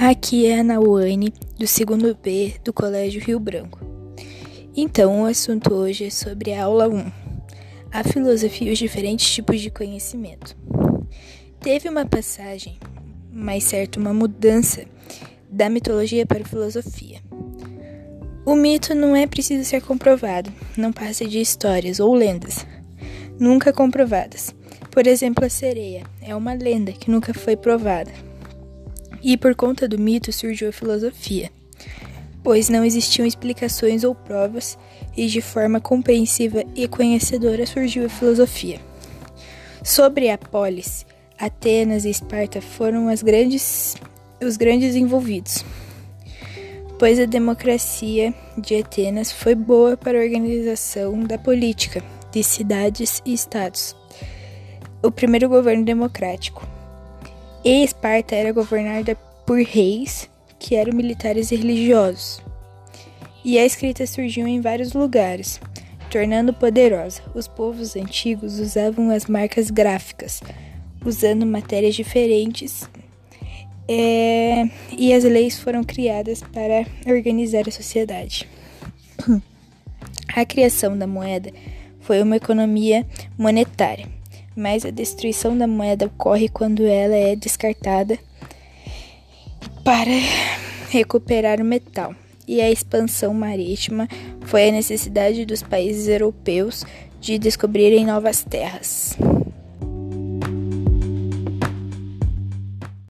Aqui é a Nauane, do segundo B do Colégio Rio Branco. Então, o assunto hoje é sobre a aula 1, a filosofia e os diferentes tipos de conhecimento. Teve uma passagem, mais certo, uma mudança da mitologia para a filosofia. O mito não é preciso ser comprovado, não passa de histórias ou lendas, nunca comprovadas. Por exemplo, a sereia é uma lenda que nunca foi provada e por conta do mito surgiu a filosofia, pois não existiam explicações ou provas, e de forma compreensiva e conhecedora surgiu a filosofia. Sobre a polis, Atenas e Esparta foram grandes, os grandes envolvidos, pois a democracia de Atenas foi boa para a organização da política de cidades e estados. O primeiro governo democrático e Esparta era governada por reis, que eram militares e religiosos. E a escrita surgiu em vários lugares, tornando poderosa. Os povos antigos usavam as marcas gráficas, usando matérias diferentes, é, e as leis foram criadas para organizar a sociedade. A criação da moeda foi uma economia monetária mas a destruição da moeda ocorre quando ela é descartada para recuperar o metal. E a expansão marítima foi a necessidade dos países europeus de descobrirem novas terras.